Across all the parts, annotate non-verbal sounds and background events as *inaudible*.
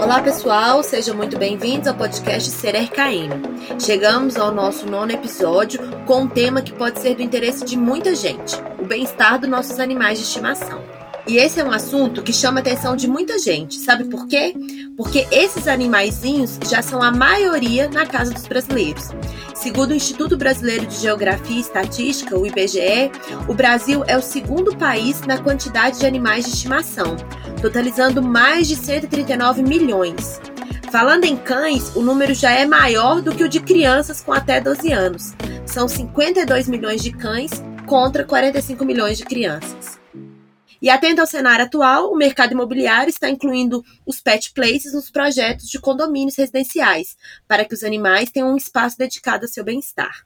Olá pessoal, sejam muito bem-vindos ao podcast Ser RKM. Chegamos ao nosso nono episódio com um tema que pode ser do interesse de muita gente: o bem-estar dos nossos animais de estimação. E esse é um assunto que chama a atenção de muita gente. Sabe por quê? Porque esses animaizinhos já são a maioria na casa dos brasileiros. Segundo o Instituto Brasileiro de Geografia e Estatística, o IBGE, o Brasil é o segundo país na quantidade de animais de estimação, totalizando mais de 139 milhões. Falando em cães, o número já é maior do que o de crianças com até 12 anos. São 52 milhões de cães contra 45 milhões de crianças. E atento ao cenário atual, o mercado imobiliário está incluindo os pet places nos projetos de condomínios residenciais, para que os animais tenham um espaço dedicado ao seu bem-estar.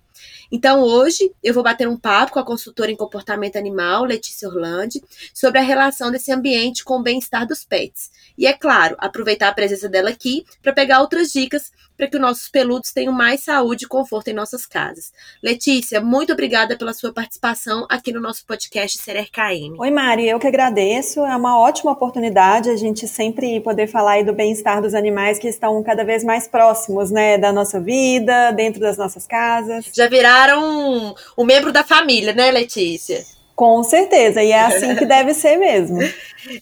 Então, hoje, eu vou bater um papo com a consultora em comportamento animal, Letícia Orlandi, sobre a relação desse ambiente com o bem-estar dos pets. E, é claro, aproveitar a presença dela aqui para pegar outras dicas para que os nossos peludos tenham mais saúde e conforto em nossas casas. Letícia, muito obrigada pela sua participação aqui no nosso podcast Ser KM. Oi, Mari, eu que agradeço. É uma ótima oportunidade a gente sempre poder falar aí do bem-estar dos animais que estão cada vez mais próximos, né, da nossa vida, dentro das nossas casas. Já viraram um membro da família, né, Letícia? Com certeza, e é assim que *laughs* deve ser mesmo.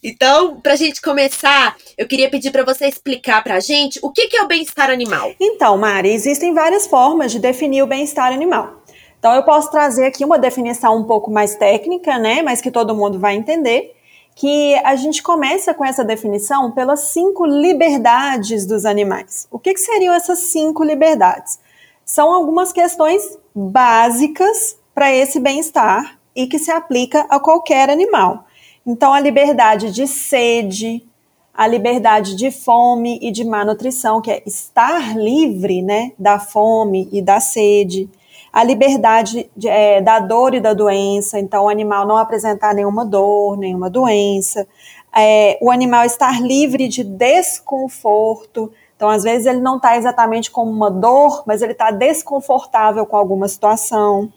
Então, para a gente começar, eu queria pedir para você explicar para a gente o que, que é o bem-estar animal. Então, Mari, existem várias formas de definir o bem-estar animal. Então, eu posso trazer aqui uma definição um pouco mais técnica, né, mas que todo mundo vai entender, que a gente começa com essa definição pelas cinco liberdades dos animais. O que, que seriam essas cinco liberdades? São algumas questões básicas para esse bem-estar e que se aplica a qualquer animal. Então, a liberdade de sede, a liberdade de fome e de má nutrição, que é estar livre né, da fome e da sede, a liberdade de, é, da dor e da doença, então o animal não apresentar nenhuma dor, nenhuma doença, é, o animal estar livre de desconforto, então às vezes ele não está exatamente com uma dor, mas ele está desconfortável com alguma situação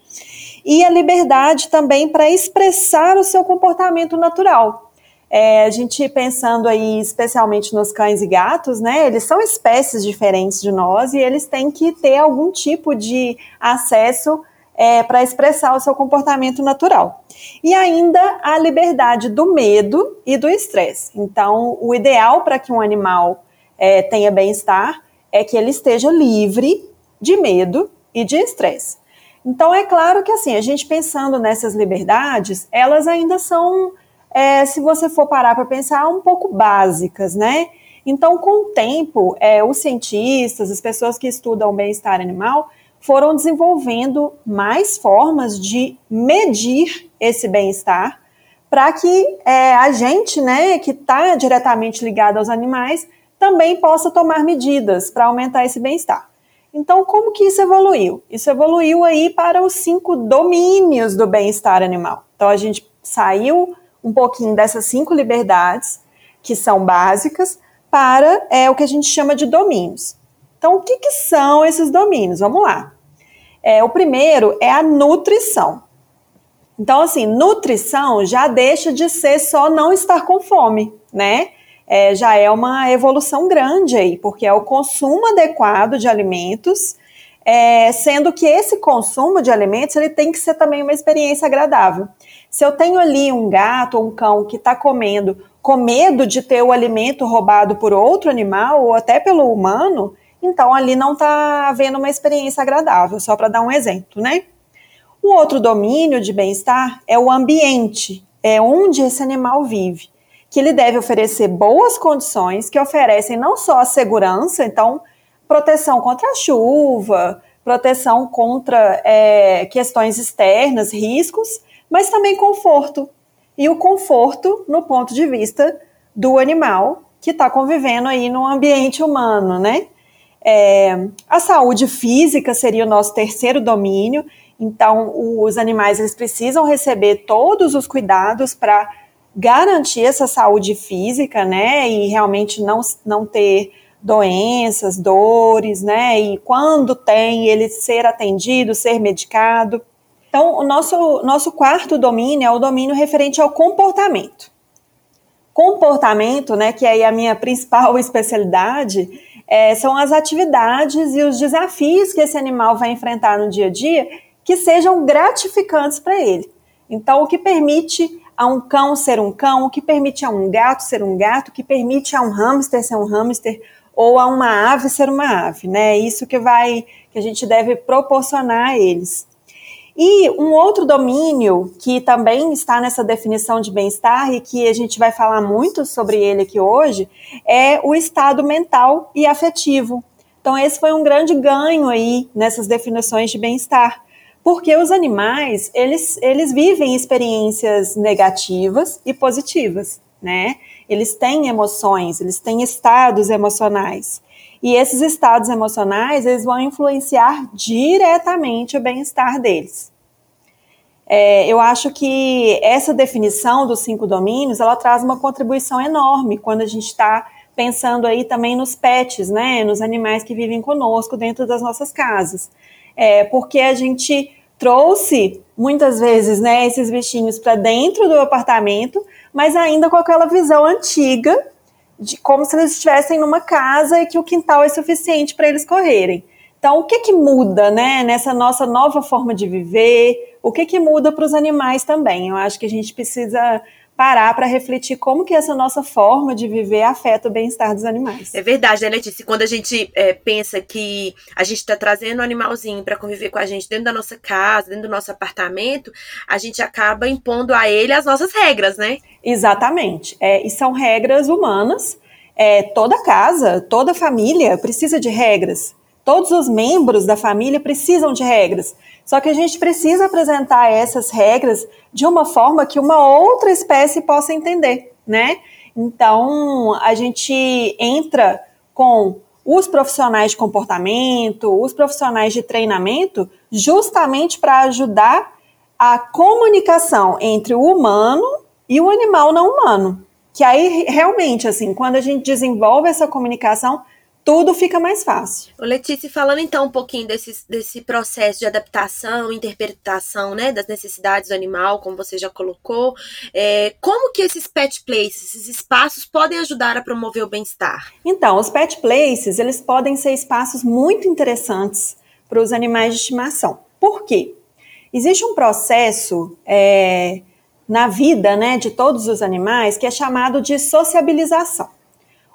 e a liberdade também para expressar o seu comportamento natural. É, a gente pensando aí especialmente nos cães e gatos, né? Eles são espécies diferentes de nós e eles têm que ter algum tipo de acesso é, para expressar o seu comportamento natural. E ainda a liberdade do medo e do estresse. Então, o ideal para que um animal é, tenha bem-estar é que ele esteja livre de medo e de estresse. Então, é claro que, assim, a gente pensando nessas liberdades, elas ainda são, é, se você for parar para pensar, um pouco básicas, né? Então, com o tempo, é, os cientistas, as pessoas que estudam o bem-estar animal, foram desenvolvendo mais formas de medir esse bem-estar para que é, a gente, né, que está diretamente ligado aos animais, também possa tomar medidas para aumentar esse bem-estar. Então, como que isso evoluiu? Isso evoluiu aí para os cinco domínios do bem-estar animal. Então, a gente saiu um pouquinho dessas cinco liberdades, que são básicas, para é, o que a gente chama de domínios. Então, o que, que são esses domínios? Vamos lá. É, o primeiro é a nutrição. Então, assim, nutrição já deixa de ser só não estar com fome, né? É, já é uma evolução grande aí, porque é o consumo adequado de alimentos, é, sendo que esse consumo de alimentos ele tem que ser também uma experiência agradável. Se eu tenho ali um gato ou um cão que está comendo com medo de ter o alimento roubado por outro animal ou até pelo humano, então ali não está havendo uma experiência agradável, só para dar um exemplo, né? O outro domínio de bem-estar é o ambiente, é onde esse animal vive que ele deve oferecer boas condições que oferecem não só a segurança, então, proteção contra a chuva, proteção contra é, questões externas, riscos, mas também conforto. E o conforto no ponto de vista do animal que está convivendo aí no ambiente humano, né? É, a saúde física seria o nosso terceiro domínio. Então, os animais eles precisam receber todos os cuidados para garantir essa saúde física, né, e realmente não, não ter doenças, dores, né, e quando tem, ele ser atendido, ser medicado. Então, o nosso, nosso quarto domínio é o domínio referente ao comportamento. Comportamento, né, que é a minha principal *laughs* especialidade, é, são as atividades e os desafios que esse animal vai enfrentar no dia a dia que sejam gratificantes para ele. Então, o que permite a um cão ser um cão, o que permite a um gato ser um gato, o que permite a um hamster ser um hamster, ou a uma ave ser uma ave, né? Isso que vai que a gente deve proporcionar a eles. E um outro domínio que também está nessa definição de bem-estar e que a gente vai falar muito sobre ele aqui hoje é o estado mental e afetivo. Então esse foi um grande ganho aí nessas definições de bem-estar, porque os animais, eles, eles vivem experiências negativas e positivas, né? Eles têm emoções, eles têm estados emocionais. E esses estados emocionais, eles vão influenciar diretamente o bem-estar deles. É, eu acho que essa definição dos cinco domínios, ela traz uma contribuição enorme quando a gente está pensando aí também nos pets, né, nos animais que vivem conosco dentro das nossas casas. É, porque a gente trouxe muitas vezes, né, esses bichinhos para dentro do apartamento, mas ainda com aquela visão antiga de como se eles estivessem numa casa e que o quintal é suficiente para eles correrem. Então, o que que muda, né, nessa nossa nova forma de viver? O que que muda para os animais também? Eu acho que a gente precisa parar para refletir como que essa nossa forma de viver afeta o bem-estar dos animais. É verdade, né, Letícia? Quando a gente é, pensa que a gente está trazendo um animalzinho para conviver com a gente dentro da nossa casa, dentro do nosso apartamento, a gente acaba impondo a ele as nossas regras, né? Exatamente. É, e são regras humanas. É, toda casa, toda família precisa de regras. Todos os membros da família precisam de regras. Só que a gente precisa apresentar essas regras de uma forma que uma outra espécie possa entender, né? Então, a gente entra com os profissionais de comportamento, os profissionais de treinamento, justamente para ajudar a comunicação entre o humano e o animal não humano. Que aí, realmente, assim, quando a gente desenvolve essa comunicação, tudo fica mais fácil. Ô Letícia, falando então um pouquinho desse, desse processo de adaptação, interpretação, né, das necessidades do animal, como você já colocou, é, como que esses pet places, esses espaços podem ajudar a promover o bem-estar? Então, os pet places, eles podem ser espaços muito interessantes para os animais de estimação. Por quê? Existe um processo é, na vida, né, de todos os animais que é chamado de sociabilização.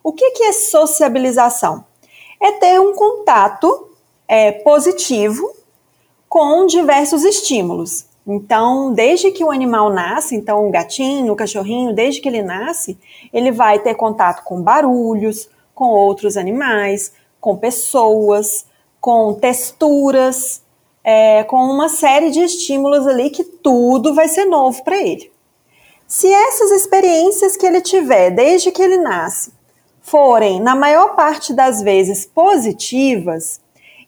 O que, que é sociabilização? É ter um contato é, positivo com diversos estímulos. Então, desde que o animal nasce, então o gatinho, o cachorrinho, desde que ele nasce, ele vai ter contato com barulhos, com outros animais, com pessoas, com texturas, é, com uma série de estímulos ali que tudo vai ser novo para ele. Se essas experiências que ele tiver desde que ele nasce forem, na maior parte das vezes, positivas,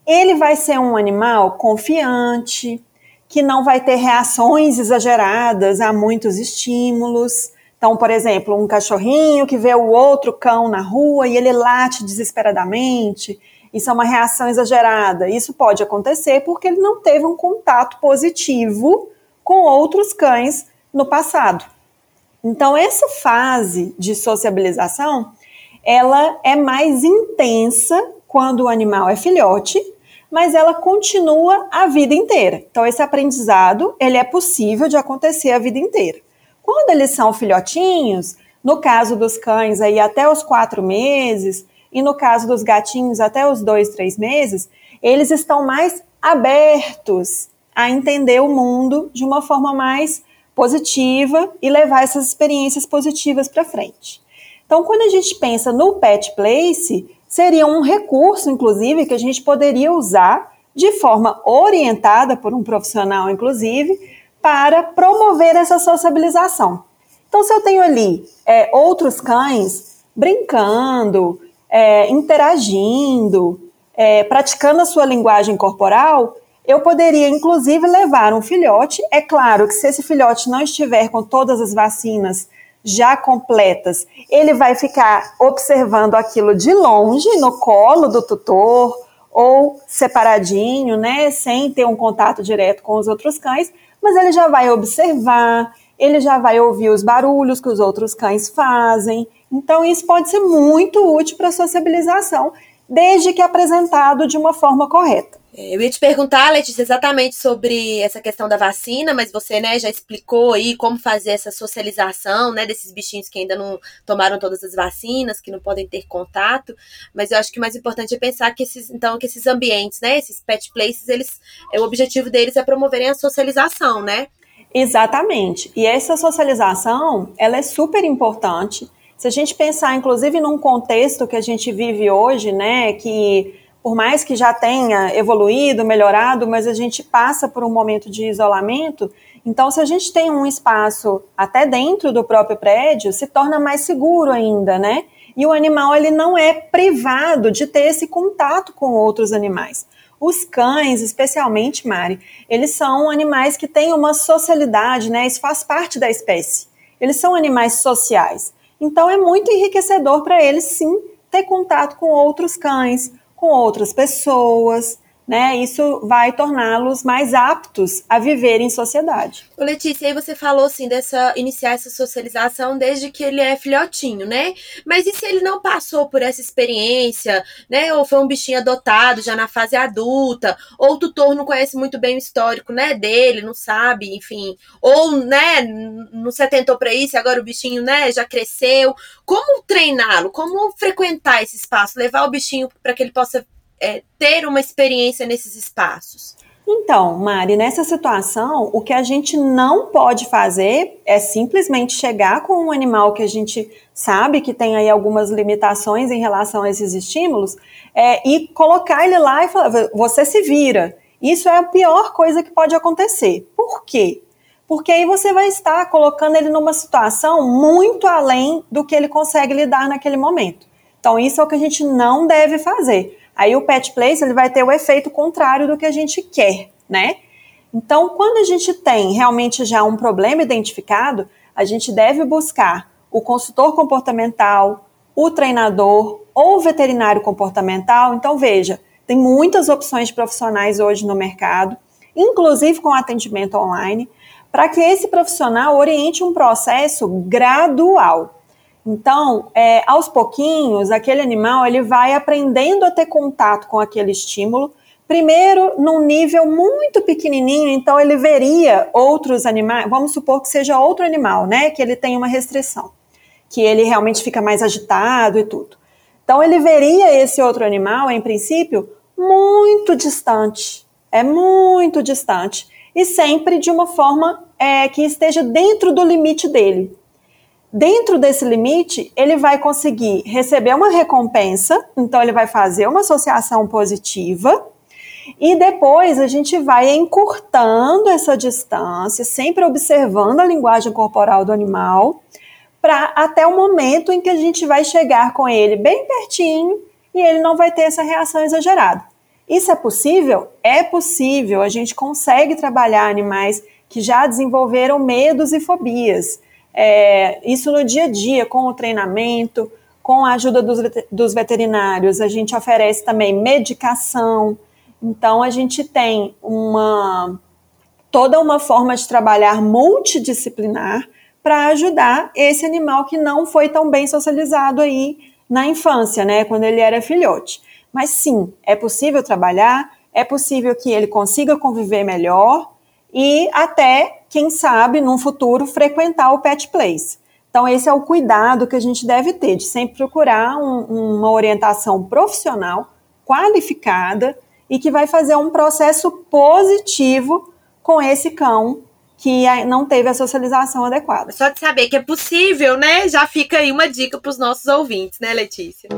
ele vai ser um animal confiante, que não vai ter reações exageradas a muitos estímulos. Então, por exemplo, um cachorrinho que vê o outro cão na rua e ele late desesperadamente. Isso é uma reação exagerada. Isso pode acontecer porque ele não teve um contato positivo com outros cães no passado. Então, essa fase de sociabilização ela é mais intensa quando o animal é filhote, mas ela continua a vida inteira. Então esse aprendizado ele é possível de acontecer a vida inteira. Quando eles são filhotinhos, no caso dos cães aí até os quatro meses e no caso dos gatinhos até os dois, três meses, eles estão mais abertos a entender o mundo de uma forma mais positiva e levar essas experiências positivas para frente. Então, quando a gente pensa no pet place, seria um recurso, inclusive, que a gente poderia usar de forma orientada por um profissional, inclusive, para promover essa sociabilização. Então, se eu tenho ali é, outros cães brincando, é, interagindo, é, praticando a sua linguagem corporal, eu poderia, inclusive, levar um filhote. É claro que se esse filhote não estiver com todas as vacinas já completas, ele vai ficar observando aquilo de longe, no colo do tutor, ou separadinho, né, sem ter um contato direto com os outros cães, mas ele já vai observar, ele já vai ouvir os barulhos que os outros cães fazem. Então, isso pode ser muito útil para a sociabilização, desde que apresentado de uma forma correta. É, eu ia te perguntar, Letícia, exatamente sobre essa questão da vacina, mas você né, já explicou aí como fazer essa socialização né, desses bichinhos que ainda não tomaram todas as vacinas, que não podem ter contato. Mas eu acho que o mais importante é pensar que esses, então, que esses ambientes, né, esses pet places, eles, o objetivo deles é promoverem a socialização, né? Exatamente. E essa socialização, ela é super importante. Se a gente pensar, inclusive, num contexto que a gente vive hoje, né, que por mais que já tenha evoluído, melhorado, mas a gente passa por um momento de isolamento. Então, se a gente tem um espaço até dentro do próprio prédio, se torna mais seguro ainda, né? E o animal ele não é privado de ter esse contato com outros animais. Os cães, especialmente, Mari, eles são animais que têm uma socialidade, né? Isso faz parte da espécie. Eles são animais sociais. Então é muito enriquecedor para eles, sim, ter contato com outros cães, com outras pessoas, né? Isso vai torná-los mais aptos a viver em sociedade. Letícia, aí você falou assim dessa iniciar essa socialização desde que ele é filhotinho, né? Mas e se ele não passou por essa experiência, né? Ou foi um bichinho adotado já na fase adulta, ou o tutor não conhece muito bem o histórico, né, dele, não sabe, enfim, ou, né, não se atentou para isso, agora o bichinho, né, já cresceu. Como treiná-lo? Como frequentar esse espaço, levar o bichinho para que ele possa é, ter uma experiência nesses espaços? Então, Mari, nessa situação, o que a gente não pode fazer é simplesmente chegar com um animal que a gente sabe que tem aí algumas limitações em relação a esses estímulos é, e colocar ele lá e falar: você se vira. Isso é a pior coisa que pode acontecer. Por quê? Porque aí você vai estar colocando ele numa situação muito além do que ele consegue lidar naquele momento. Então, isso é o que a gente não deve fazer. Aí o pet place ele vai ter o efeito contrário do que a gente quer, né? Então, quando a gente tem realmente já um problema identificado, a gente deve buscar o consultor comportamental, o treinador ou o veterinário comportamental. Então, veja, tem muitas opções de profissionais hoje no mercado, inclusive com atendimento online, para que esse profissional oriente um processo gradual. Então, é, aos pouquinhos, aquele animal ele vai aprendendo a ter contato com aquele estímulo. Primeiro, num nível muito pequenininho, então ele veria outros animais. Vamos supor que seja outro animal, né? Que ele tem uma restrição, que ele realmente fica mais agitado e tudo. Então, ele veria esse outro animal, em princípio, muito distante. É muito distante. E sempre de uma forma é, que esteja dentro do limite dele. Dentro desse limite, ele vai conseguir receber uma recompensa, então ele vai fazer uma associação positiva, e depois a gente vai encurtando essa distância, sempre observando a linguagem corporal do animal, para até o momento em que a gente vai chegar com ele bem pertinho e ele não vai ter essa reação exagerada. Isso é possível? É possível. A gente consegue trabalhar animais que já desenvolveram medos e fobias. É, isso no dia a dia, com o treinamento, com a ajuda dos, dos veterinários, a gente oferece também medicação. Então, a gente tem uma toda uma forma de trabalhar multidisciplinar para ajudar esse animal que não foi tão bem socializado aí na infância, né, quando ele era filhote. Mas sim, é possível trabalhar, é possível que ele consiga conviver melhor e até, quem sabe, num futuro, frequentar o pet place. Então, esse é o cuidado que a gente deve ter, de sempre procurar um, uma orientação profissional, qualificada e que vai fazer um processo positivo com esse cão que não teve a socialização adequada. Só de saber que é possível, né? Já fica aí uma dica para os nossos ouvintes, né, Letícia?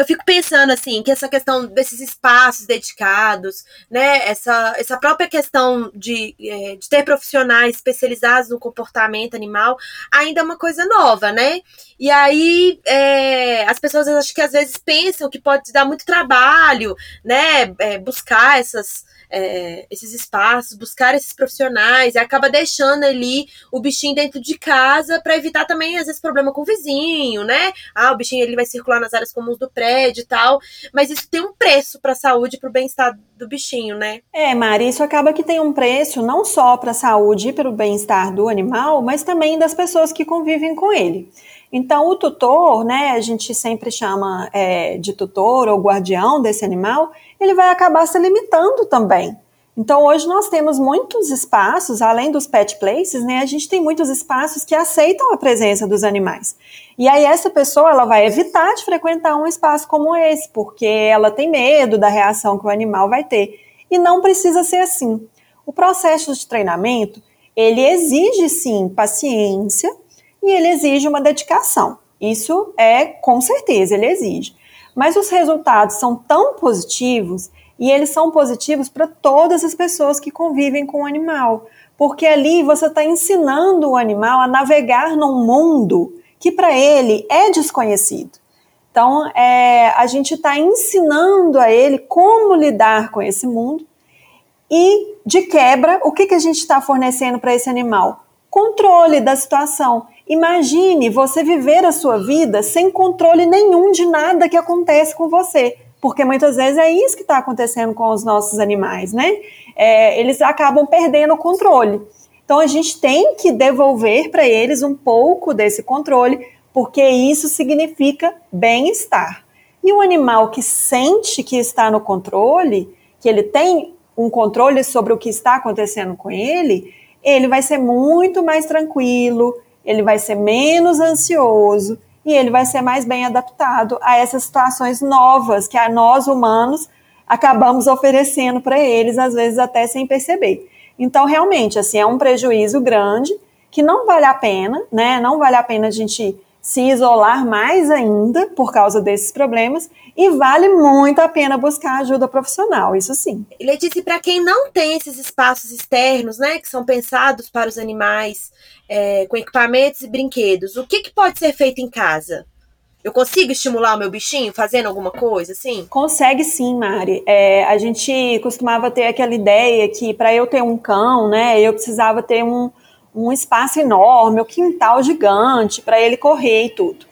Eu fico pensando assim que essa questão desses espaços dedicados, né, essa, essa própria questão de, é, de ter profissionais especializados no comportamento animal ainda é uma coisa nova, né? E aí é, as pessoas acho que às vezes pensam que pode dar muito trabalho, né, é, buscar essas é, esses espaços, buscar esses profissionais, e acaba deixando ali o bichinho dentro de casa para evitar também, às vezes, problema com o vizinho, né? Ah, o bichinho ele vai circular nas áreas comuns do prédio remédio e tal, mas isso tem um preço para a saúde e para o bem-estar do bichinho, né? É, Mari, isso acaba que tem um preço não só para a saúde e para o bem-estar do animal, mas também das pessoas que convivem com ele. Então, o tutor, né, a gente sempre chama é, de tutor ou guardião desse animal, ele vai acabar se limitando também. Então, hoje nós temos muitos espaços, além dos pet places, né, a gente tem muitos espaços que aceitam a presença dos animais. E aí, essa pessoa, ela vai evitar de frequentar um espaço como esse, porque ela tem medo da reação que o animal vai ter. E não precisa ser assim. O processo de treinamento, ele exige, sim, paciência, e ele exige uma dedicação. Isso é com certeza, ele exige. Mas os resultados são tão positivos e eles são positivos para todas as pessoas que convivem com o animal, porque ali você está ensinando o animal a navegar num mundo que para ele é desconhecido. Então, é, a gente está ensinando a ele como lidar com esse mundo e, de quebra, o que, que a gente está fornecendo para esse animal? Controle da situação. Imagine você viver a sua vida sem controle nenhum de nada que acontece com você. Porque muitas vezes é isso que está acontecendo com os nossos animais, né? É, eles acabam perdendo o controle. Então a gente tem que devolver para eles um pouco desse controle, porque isso significa bem-estar. E o animal que sente que está no controle, que ele tem um controle sobre o que está acontecendo com ele, ele vai ser muito mais tranquilo, ele vai ser menos ansioso e ele vai ser mais bem adaptado a essas situações novas que nós humanos acabamos oferecendo para eles, às vezes até sem perceber. Então, realmente, assim, é um prejuízo grande que não vale a pena, né? Não vale a pena a gente se isolar mais ainda por causa desses problemas e vale muito a pena buscar ajuda profissional, isso sim. Letícia, para quem não tem esses espaços externos, né, que são pensados para os animais, é, com equipamentos e brinquedos, o que, que pode ser feito em casa? Eu consigo estimular o meu bichinho fazendo alguma coisa, assim? Consegue sim, Mari. É, a gente costumava ter aquela ideia que para eu ter um cão, né, eu precisava ter um, um espaço enorme, um quintal gigante para ele correr e tudo.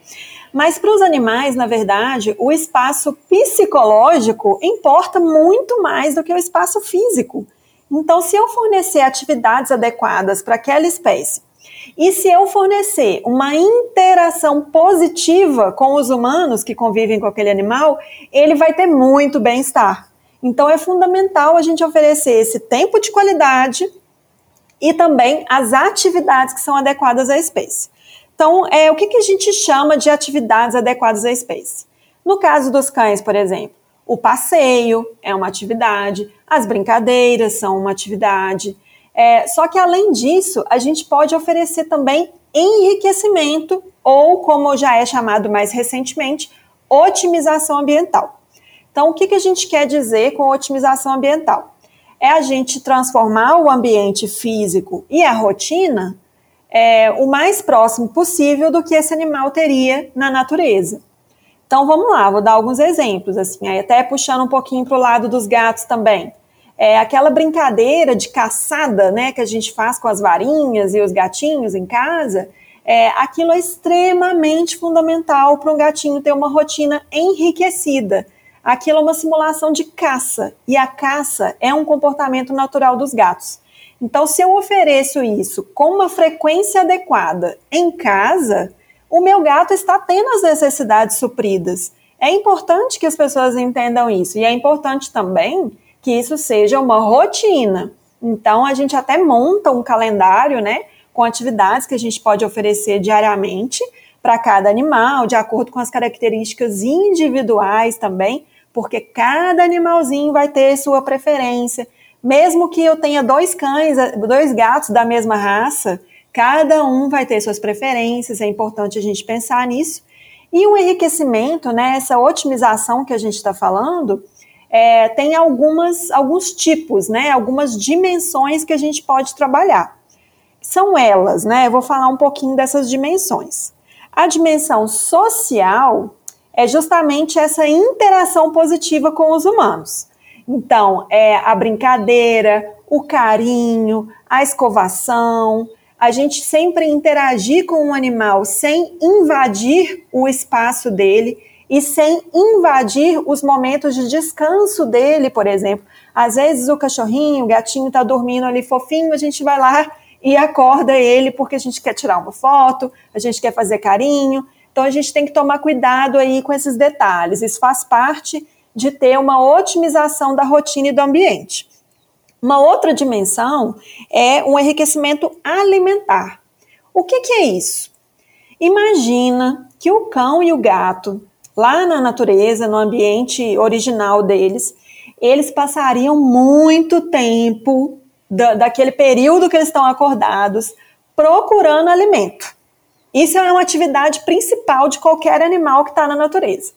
Mas para os animais, na verdade, o espaço psicológico importa muito mais do que o espaço físico. Então, se eu fornecer atividades adequadas para aquela espécie, e se eu fornecer uma interação positiva com os humanos que convivem com aquele animal, ele vai ter muito bem-estar. Então, é fundamental a gente oferecer esse tempo de qualidade e também as atividades que são adequadas à espécie. Então, é, o que, que a gente chama de atividades adequadas à espécie? No caso dos cães, por exemplo, o passeio é uma atividade, as brincadeiras são uma atividade. É, só que, além disso, a gente pode oferecer também enriquecimento, ou, como já é chamado mais recentemente, otimização ambiental. Então, o que, que a gente quer dizer com otimização ambiental? é a gente transformar o ambiente físico e a rotina é, o mais próximo possível do que esse animal teria na natureza. Então vamos lá, vou dar alguns exemplos, assim, até puxando um pouquinho para o lado dos gatos também. É aquela brincadeira de caçada, né, que a gente faz com as varinhas e os gatinhos em casa. É, aquilo é extremamente fundamental para um gatinho ter uma rotina enriquecida aquilo é uma simulação de caça, e a caça é um comportamento natural dos gatos. Então, se eu ofereço isso com uma frequência adequada em casa, o meu gato está tendo as necessidades supridas. É importante que as pessoas entendam isso, e é importante também que isso seja uma rotina. Então, a gente até monta um calendário, né, com atividades que a gente pode oferecer diariamente para cada animal, de acordo com as características individuais também, porque cada animalzinho vai ter sua preferência. Mesmo que eu tenha dois cães, dois gatos da mesma raça, cada um vai ter suas preferências, é importante a gente pensar nisso. E o enriquecimento, né, essa otimização que a gente está falando, é, tem algumas, alguns tipos, né, algumas dimensões que a gente pode trabalhar. São elas, né? Eu vou falar um pouquinho dessas dimensões. A dimensão social é justamente essa interação positiva com os humanos. Então, é a brincadeira, o carinho, a escovação, a gente sempre interagir com o animal sem invadir o espaço dele. E sem invadir os momentos de descanso dele, por exemplo. Às vezes o cachorrinho, o gatinho está dormindo ali fofinho, a gente vai lá e acorda ele porque a gente quer tirar uma foto, a gente quer fazer carinho. Então a gente tem que tomar cuidado aí com esses detalhes. Isso faz parte de ter uma otimização da rotina e do ambiente. Uma outra dimensão é um enriquecimento alimentar. O que, que é isso? Imagina que o cão e o gato, lá na natureza, no ambiente original deles, eles passariam muito tempo da, daquele período que eles estão acordados procurando alimento. Isso é uma atividade principal de qualquer animal que está na natureza.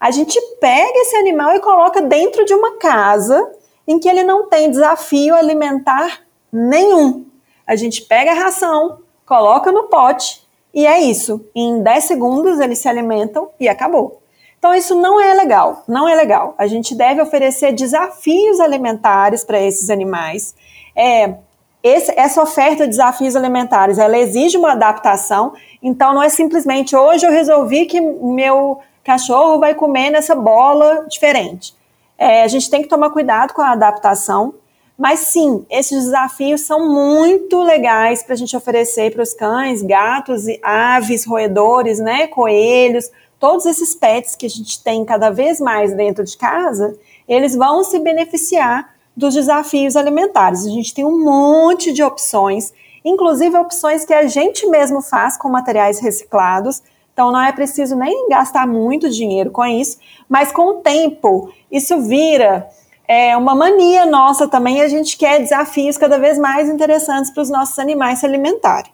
A gente pega esse animal e coloca dentro de uma casa em que ele não tem desafio alimentar nenhum. A gente pega a ração, coloca no pote e é isso. Em 10 segundos eles se alimentam e acabou. Então isso não é legal, não é legal. A gente deve oferecer desafios alimentares para esses animais. É, esse, essa oferta de desafios alimentares, ela exige uma adaptação. Então não é simplesmente hoje eu resolvi que meu cachorro vai comer nessa bola diferente. É, a gente tem que tomar cuidado com a adaptação, mas sim, esses desafios são muito legais para a gente oferecer para os cães, gatos, aves, roedores, né, coelhos, todos esses pets que a gente tem cada vez mais dentro de casa, eles vão se beneficiar dos desafios alimentares. A gente tem um monte de opções, inclusive opções que a gente mesmo faz com materiais reciclados então não é preciso nem gastar muito dinheiro com isso, mas com o tempo isso vira é, uma mania nossa também. A gente quer desafios cada vez mais interessantes para os nossos animais se alimentarem.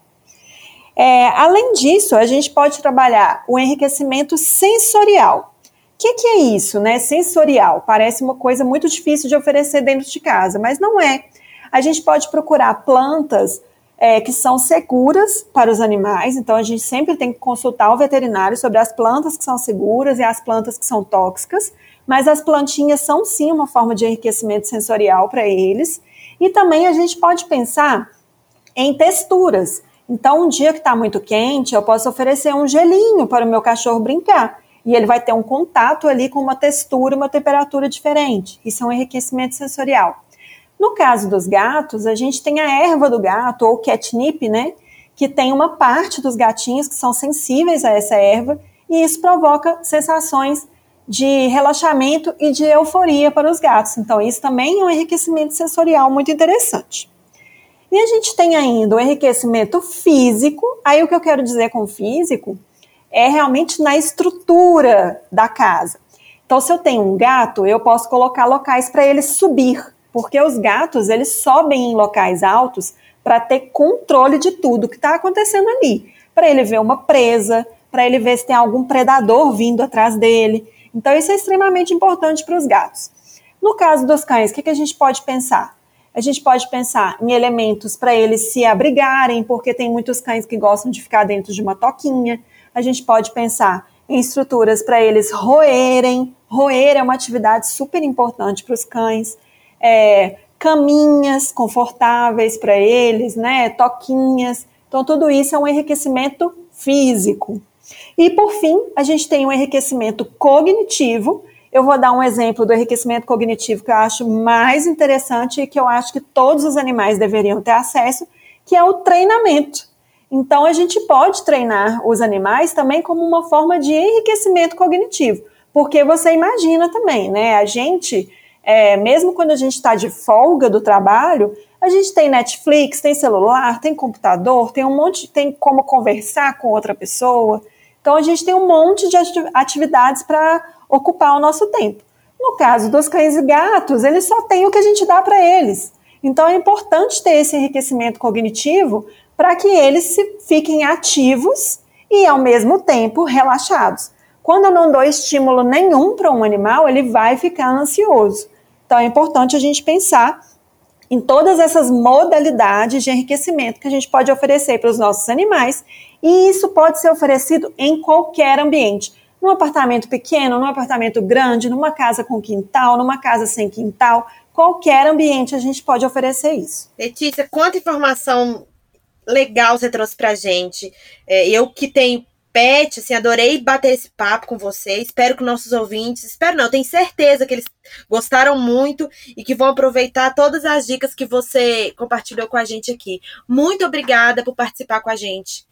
É, além disso, a gente pode trabalhar o enriquecimento sensorial. O que, que, é isso, né? Sensorial. Parece uma coisa muito difícil de oferecer dentro de casa, mas não é. A gente pode procurar plantas é, que são seguras para os animais, então a gente sempre tem que consultar o veterinário sobre as plantas que são seguras e as plantas que são tóxicas, mas as plantinhas são sim uma forma de enriquecimento sensorial para eles. E também a gente pode pensar em texturas. Então, um dia que está muito quente, eu posso oferecer um gelinho para o meu cachorro brincar. E ele vai ter um contato ali com uma textura, uma temperatura diferente. Isso é um enriquecimento sensorial. No caso dos gatos, a gente tem a erva do gato, ou catnip, né? Que tem uma parte dos gatinhos que são sensíveis a essa erva, e isso provoca sensações de relaxamento e de euforia para os gatos. Então, isso também é um enriquecimento sensorial muito interessante. E a gente tem ainda o enriquecimento físico. Aí, o que eu quero dizer com físico é realmente na estrutura da casa. Então, se eu tenho um gato, eu posso colocar locais para ele subir porque os gatos eles sobem em locais altos para ter controle de tudo que está acontecendo ali, para ele ver uma presa, para ele ver se tem algum predador vindo atrás dele. Então isso é extremamente importante para os gatos. No caso dos cães, o que, que a gente pode pensar? A gente pode pensar em elementos para eles se abrigarem, porque tem muitos cães que gostam de ficar dentro de uma toquinha. A gente pode pensar em estruturas para eles roerem. Roer é uma atividade super importante para os cães é, caminhas confortáveis para eles, né, toquinhas. Então, tudo isso é um enriquecimento físico. E, por fim, a gente tem um enriquecimento cognitivo. Eu vou dar um exemplo do enriquecimento cognitivo que eu acho mais interessante e que eu acho que todos os animais deveriam ter acesso, que é o treinamento. Então, a gente pode treinar os animais também como uma forma de enriquecimento cognitivo, porque você imagina também, né? A gente é, mesmo quando a gente está de folga do trabalho, a gente tem Netflix, tem celular, tem computador, tem um monte, tem como conversar com outra pessoa. Então a gente tem um monte de atividades para ocupar o nosso tempo. No caso dos cães e gatos, eles só têm o que a gente dá para eles. Então é importante ter esse enriquecimento cognitivo para que eles fiquem ativos e ao mesmo tempo relaxados. Quando eu não dou estímulo nenhum para um animal, ele vai ficar ansioso. Então é importante a gente pensar em todas essas modalidades de enriquecimento que a gente pode oferecer para os nossos animais, e isso pode ser oferecido em qualquer ambiente. Num apartamento pequeno, num apartamento grande, numa casa com quintal, numa casa sem quintal, qualquer ambiente a gente pode oferecer isso. Letícia, quanta informação legal você trouxe para a gente. É, eu que tenho Pet, assim, adorei bater esse papo com você. Espero que nossos ouvintes, espero não, tenho certeza que eles gostaram muito e que vão aproveitar todas as dicas que você compartilhou com a gente aqui. Muito obrigada por participar com a gente.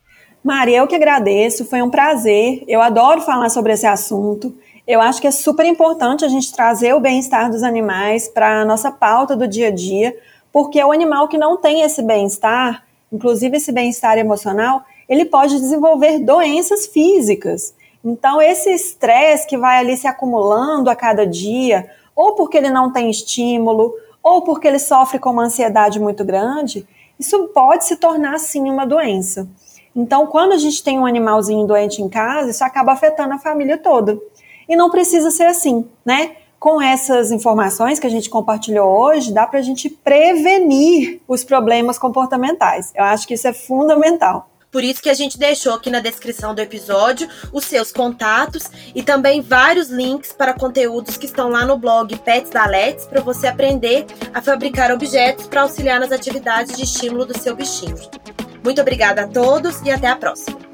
Maria, eu que agradeço, foi um prazer. Eu adoro falar sobre esse assunto. Eu acho que é super importante a gente trazer o bem-estar dos animais para a nossa pauta do dia a dia, porque o animal que não tem esse bem-estar, inclusive esse bem-estar emocional, ele pode desenvolver doenças físicas. Então, esse estresse que vai ali se acumulando a cada dia, ou porque ele não tem estímulo, ou porque ele sofre com uma ansiedade muito grande, isso pode se tornar sim uma doença. Então, quando a gente tem um animalzinho doente em casa, isso acaba afetando a família toda. E não precisa ser assim, né? Com essas informações que a gente compartilhou hoje, dá para a gente prevenir os problemas comportamentais. Eu acho que isso é fundamental. Por isso que a gente deixou aqui na descrição do episódio os seus contatos e também vários links para conteúdos que estão lá no blog Pets da Let's para você aprender a fabricar objetos para auxiliar nas atividades de estímulo do seu bichinho. Muito obrigada a todos e até a próxima.